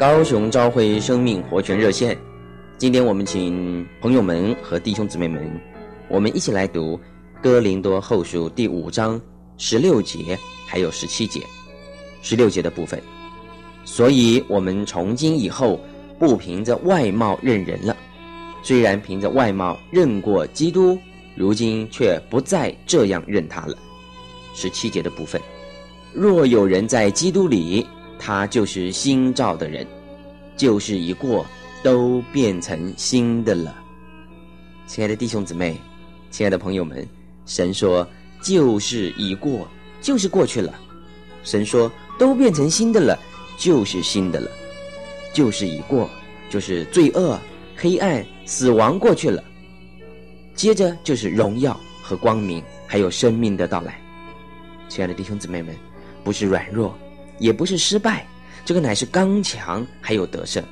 高雄朝会生命活泉热线。今天我们请朋友们和弟兄姊妹们，我们一起来读哥林多后书第五章十六节还有十七节。十六节的部分，所以我们从今以后不凭着外貌认人了。虽然凭着外貌认过基督，如今却不再这样认他了。十七节的部分，若有人在基督里。他就是新造的人，旧事一过，都变成新的了。亲爱的弟兄姊妹，亲爱的朋友们，神说旧事已过，就是过去了；神说都变成新的了，就是新的了。旧事已过，就是罪恶、黑暗、死亡过去了。接着就是荣耀和光明，还有生命的到来。亲爱的弟兄姊妹们，不是软弱。也不是失败，这个乃是刚强，还有得胜。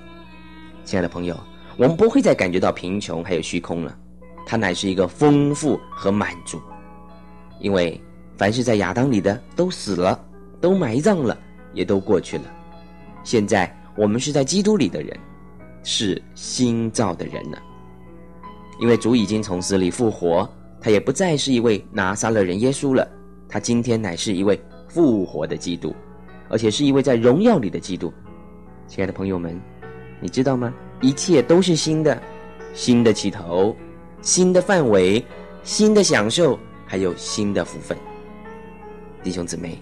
亲爱的朋友，我们不会再感觉到贫穷还有虚空了，它乃是一个丰富和满足。因为凡是在亚当里的都死了，都埋葬了，也都过去了。现在我们是在基督里的人，是新造的人了。因为主已经从死里复活，他也不再是一位拿撒勒人耶稣了，他今天乃是一位复活的基督。而且是一位在荣耀里的基督，亲爱的朋友们，你知道吗？一切都是新的，新的起头，新的范围，新的享受，还有新的福分。弟兄姊妹，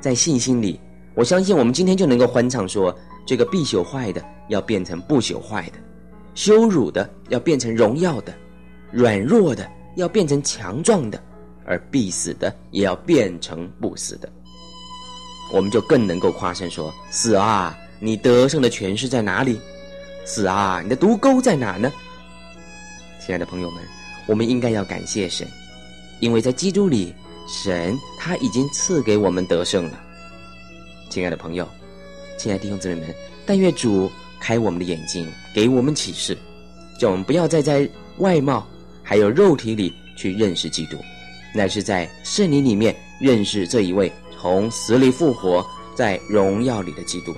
在信心里，我相信我们今天就能够欢唱说：这个必朽坏的要变成不朽坏的，羞辱的要变成荣耀的，软弱的要变成强壮的，而必死的也要变成不死的。我们就更能够夸胜说：“死啊，你得胜的权势在哪里？死啊，你的毒钩在哪呢？”亲爱的朋友们，我们应该要感谢神，因为在基督里，神他已经赐给我们得胜了。亲爱的朋友，亲爱的弟兄姊妹们，但愿主开我们的眼睛，给我们启示，叫我们不要再在外貌还有肉体里去认识基督，乃是在圣灵里面认识这一位。从死里复活，在荣耀里的基督，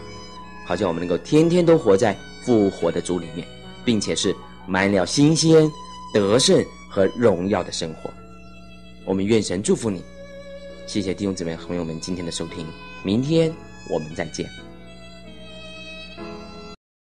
好像我们能够天天都活在复活的主里面，并且是满了新鲜、得胜和荣耀的生活。我们愿神祝福你，谢谢弟兄姊妹朋友们今天的收听，明天我们再见。